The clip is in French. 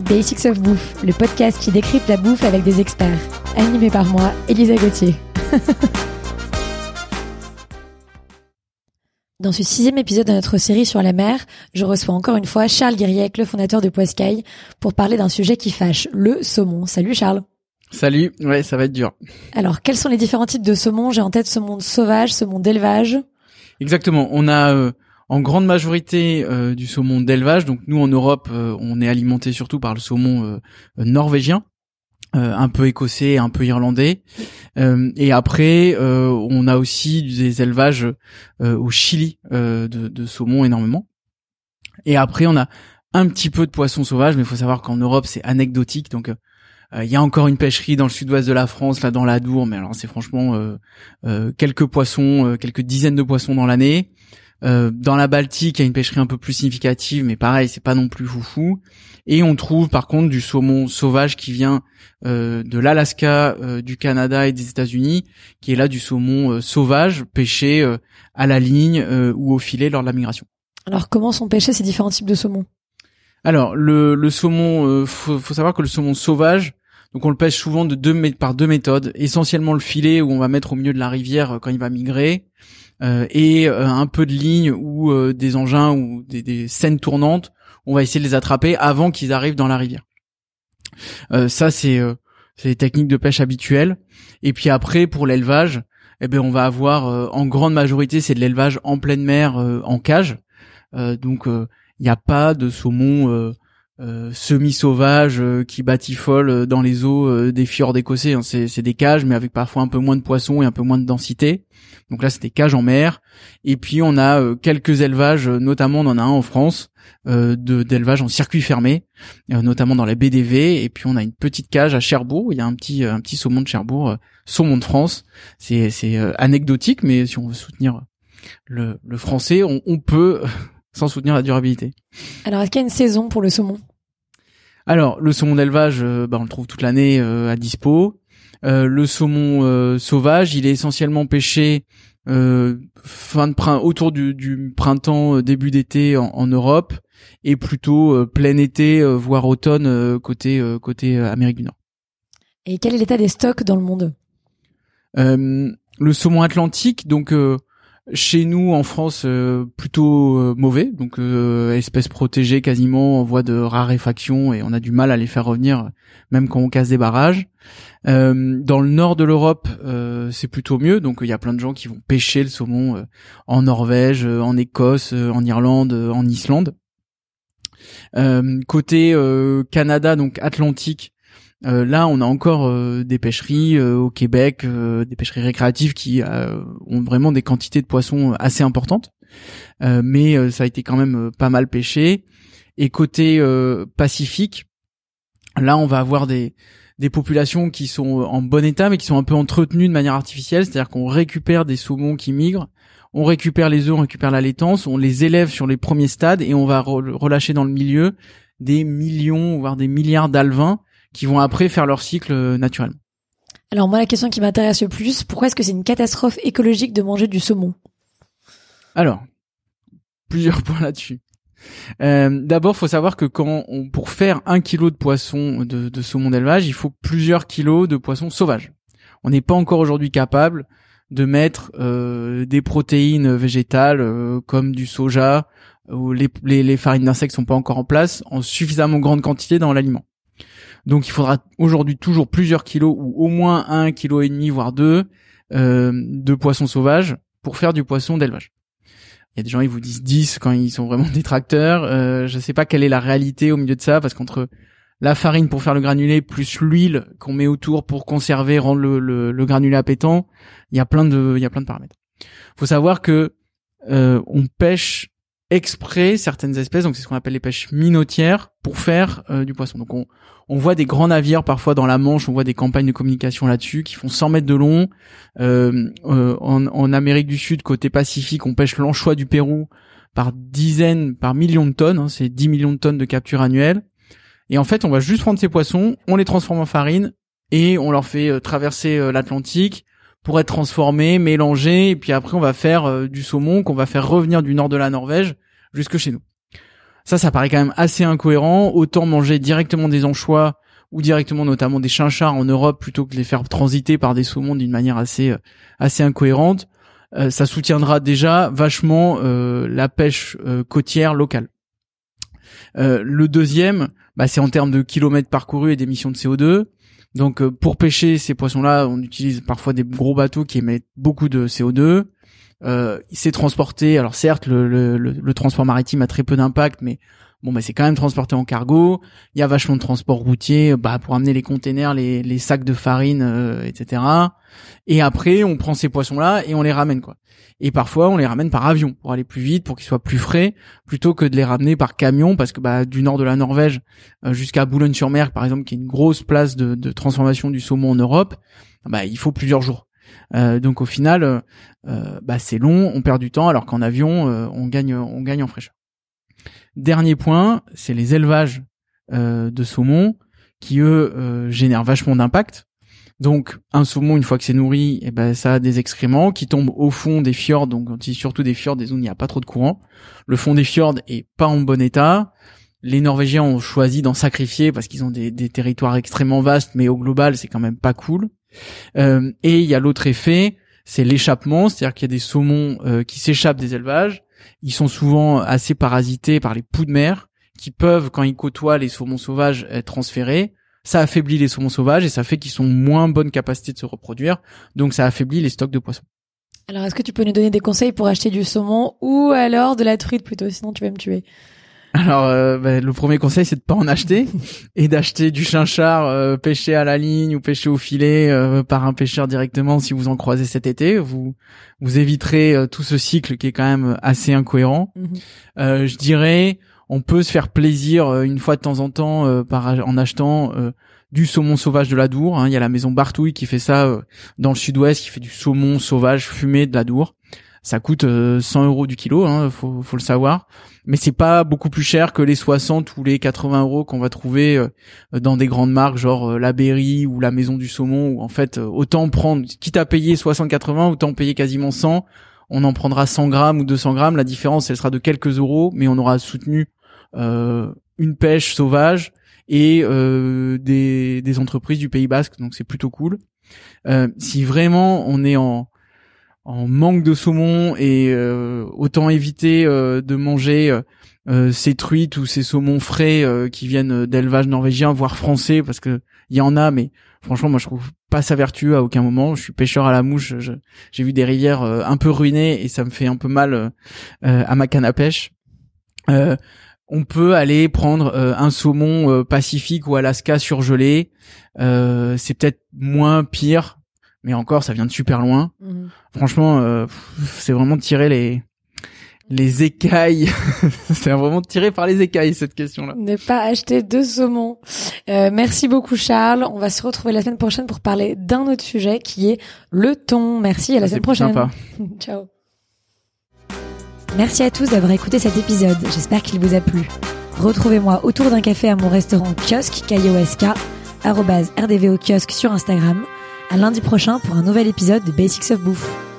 Basics of Bouffe, le podcast qui décrypte la bouffe avec des experts. Animé par moi, Elisa Gauthier. Dans ce sixième épisode de notre série sur la mer, je reçois encore une fois Charles Guiriec, le fondateur de Poiscaille, pour parler d'un sujet qui fâche, le saumon. Salut Charles. Salut, ouais, ça va être dur. Alors, quels sont les différents types de saumon J'ai en tête saumon sauvage, saumon d'élevage. Exactement, on a euh, en grande majorité euh, du saumon d'élevage. Donc nous en Europe, euh, on est alimenté surtout par le saumon norvégien, un peu écossais, un peu irlandais. et après, on a aussi des élevages au Chili de, de saumon énormément. Et après, on a un petit peu de poisson sauvage, mais il faut savoir qu'en Europe, c'est anecdotique. Donc il y a encore une pêcherie dans le sud-ouest de la France, là dans la Dour, mais alors c'est franchement euh, euh, quelques poissons, quelques dizaines de poissons dans l'année. Euh, dans la Baltique, il y a une pêcherie un peu plus significative, mais pareil, c'est pas non plus foufou. Et on trouve par contre du saumon sauvage qui vient euh, de l'Alaska, euh, du Canada et des États-Unis, qui est là du saumon sauvage pêché à la ligne ou au filet lors de la migration. Alors comment sont pêchés ces différents types de saumon Alors le, le saumon, faut, faut savoir que le saumon sauvage, donc on le pêche souvent de deux, par deux méthodes, essentiellement le filet où on va mettre au milieu de la rivière quand il va migrer, euh, et euh, un peu de ligne ou euh, des engins ou des, scènes tournantes, on va essayer de les attraper avant qu'ils arrivent dans la rivière. ça c'est c'est les techniques de pêche habituelles. Et puis après pour l'élevage, eh ben on va avoir en grande majorité c'est de l'élevage en pleine mer en cage. donc il n'y a pas de saumon euh, semi-sauvages euh, qui batifolent euh, dans les eaux des fjords écossais. Hein. C'est des cages, mais avec parfois un peu moins de poissons et un peu moins de densité. Donc là, c'est des cages en mer. Et puis on a quelques élevages, notamment on en a un en France, euh, d'élevage en circuit fermé, notamment dans la BDV. Et puis on a une petite cage à Cherbourg. Il y a un petit un petit saumon de Cherbourg, saumon de France. C'est c'est anecdotique, mais si on veut soutenir le, le français, on, on peut sans soutenir la durabilité. Alors, est-ce qu'il y a une saison pour le saumon? Alors, le saumon d'élevage, euh, bah, on le trouve toute l'année euh, à dispo. Euh, le saumon sauvage, il est essentiellement pêché fin de printemps, autour du, printemps, début d'été en, Europe, et plutôt plein été, voire automne côté côté Amérique du Nord. Et quel est l'état des stocks dans le monde? Le saumon atlantique, donc chez nous, en France, euh, plutôt euh, mauvais, donc euh, espèces protégées quasiment en voie de raréfaction et on a du mal à les faire revenir, même quand on casse des barrages. dans le nord de l'Europe, c'est plutôt mieux, donc il y a plein de gens qui vont pêcher le saumon en Norvège, en Écosse, en Irlande, en Islande. côté Canada, donc Atlantique, euh, là, on a encore euh, des pêcheries euh, au Québec, des pêcheries récréatives qui ont vraiment des quantités de poissons assez importantes, mais ça a été quand même pas mal pêché. Et côté Pacifique, là, on va avoir des des populations qui sont en bon état, mais qui sont un peu entretenues de manière artificielle, c'est-à-dire qu'on récupère des saumons qui migrent, on récupère les œufs, on récupère la laitance, on les élève sur les premiers stades et on va relâcher dans le milieu des millions, voire des milliards d'alevins qui vont après faire leur cycle euh, naturellement. Alors moi, la question qui m'intéresse le plus, pourquoi est-ce que c'est une catastrophe écologique de manger du saumon? Alors, plusieurs points là-dessus. Euh, D'abord, faut savoir que quand on, pour faire un kilo de poisson de, de saumon d'élevage, il faut plusieurs kilos de poisson sauvage. On n'est pas encore aujourd'hui capable de mettre euh, des protéines végétales euh, comme du soja ou les, les, les farines d'insectes sont pas encore en place en suffisamment grande quantité dans l'aliment. Donc il faudra aujourd'hui toujours plusieurs kilos ou au moins un kilo et demi voire deux euh, de poissons sauvages pour faire du poisson d'élevage. Il y a des gens ils vous disent 10 quand ils sont vraiment détracteurs. Euh, je sais pas quelle est la réalité au milieu de ça parce qu'entre la farine pour faire le granulé plus l'huile qu'on met autour pour conserver rendre le, le, le, granulé appétant, il y a plein de il y a plein de paramètres. Faut savoir que euh, on pêche exprès certaines espèces, donc c'est ce qu'on appelle les pêches minotières, pour faire euh, du poisson. Donc on, on voit des grands navires parfois dans la Manche, on voit des campagnes de communication là-dessus qui font 100 mètres de long. Euh, euh, en, Amérique du Sud, côté Pacifique, on pêche l'anchois du Pérou par dizaines, par millions de tonnes. Hein, c'est 10 millions de tonnes de capture annuelle. Et en fait, on va juste prendre ces poissons, on les transforme en farine et on leur fait traverser l'Atlantique pour être transformé, mélangé, et puis après on va faire euh, du saumon qu'on va faire revenir du nord de la Norvège jusque chez nous. Ça, ça paraît quand même assez incohérent. Autant manger directement des anchois ou directement notamment des chinchards en Europe plutôt que de les faire transiter par des saumons d'une manière assez assez incohérente. ça soutiendra déjà vachement la pêche côtière locale. le deuxième, bah, c'est en termes de kilomètres parcourus et d'émissions de CO2. Donc euh, pour pêcher ces poissons-là, on utilise parfois des gros bateaux qui émettent beaucoup de CO2. Euh, c'est transporté. Alors certes, le, transport maritime a très peu d'impact, mais bon, bah c'est quand même transporté en cargo. Il y a vachement de transport routier, bah pour amener les containers, les, sacs de farine, euh, etc. Et après, on prend ces poissons-là et on les ramène quoi. Et parfois, on les ramène par avion pour aller plus vite, pour qu'ils soient plus frais, plutôt que de les ramener par camion, parce que bah, du nord de la Norvège euh, jusqu'à Boulogne-sur-Mer, par exemple, qui est une grosse place de, de transformation du saumon en Europe, bah, il faut plusieurs jours. Euh, donc au final, euh, bah, c'est long, on perd du temps, alors qu'en avion, on gagne, on gagne en fraîcheur. Dernier point, c'est les élevages de saumon qui eux génèrent vachement d'impact donc un saumon une fois que c'est nourri, eh ben ça a des excréments qui tombent au fond des fjords, donc surtout des fjords des zones où il n'y a pas trop de courant. Le fond des fjords est pas en bon état. Les Norvégiens ont choisi d'en sacrifier parce qu'ils ont des, territoires extrêmement vastes, mais au global c'est quand même pas cool. Euh, et il y a l'autre effet, c'est l'échappement, c'est-à-dire qu'il y a des saumons euh, qui s'échappent des élevages. Ils sont souvent assez parasités par les poux de mer qui peuvent, quand ils côtoient les saumons sauvages, être transférés ça affaiblit les saumons sauvages et ça fait qu'ils sont moins bonne capacité de se reproduire. Donc ça affaiblit les stocks de poissons. Alors est-ce que tu peux nous donner des conseils pour acheter du saumon ou alors de la truite plutôt Sinon tu vas me tuer? Alors euh, bah, le premier conseil c'est de pas en acheter et d'acheter du chinchard euh, pêché à la ligne ou pêché au filet euh, par un pêcheur directement si vous en croisez cet été. Vous vous éviterez tout ce cycle qui est quand même assez incohérent. Mhm. je dirais on peut se faire plaisir euh, une fois de temps en temps euh, par en achetant euh, du saumon sauvage de la Dour. Hein. Il y a la maison Bartouille qui fait ça dans le sud-ouest, qui fait du saumon sauvage fumé de la Dour. Ça coûte 100 euros du kilo, hein, faut, le savoir. Mais c'est pas beaucoup plus cher que les 60 ou les 80 euros qu'on va trouver dans des grandes marques genre la Berry ou la Maison du Saumon. Où en fait, autant prendre, quitte à payer 60-80, autant payer quasiment 100 on en prendra 100 grammes ou 200 grammes. La différence, elle sera de quelques euros, mais on aura soutenu euh, une pêche sauvage et euh, des, entreprises du Pays Basque, donc c'est plutôt cool. Euh, si vraiment on est en, en manque de saumon et autant éviter de manger ces truites ou ces saumons frais qui viennent d'élevage norvégien, voire français, parce que il y en a, mais franchement, moi je trouve pas ça vertueux à aucun moment. Je suis pêcheur à la mouche, j'ai vu des rivières un peu ruinées et ça me fait un peu mal à ma canne à pêche on peut aller prendre euh, un saumon euh, Pacifique ou Alaska surgelé. Euh, c'est peut-être moins pire, mais encore, ça vient de super loin. Mhm. Franchement, c'est vraiment tirer les les écailles. c'est vraiment tiré par les écailles cette question-là. Ne pas acheter de saumon. merci beaucoup Charles. On va se retrouver la semaine prochaine pour parler d'un autre sujet qui est le thon. Merci à la semaine prochaine. Sympa. Ciao. Merci à tous d'avoir écouté cet épisode, j'espère qu'il vous a plu. Retrouvez-moi autour d'un café à mon restaurant kiosque KIOSK, rdvo kiosque sur Instagram, à lundi prochain pour un nouvel épisode de Basics of Bouffe.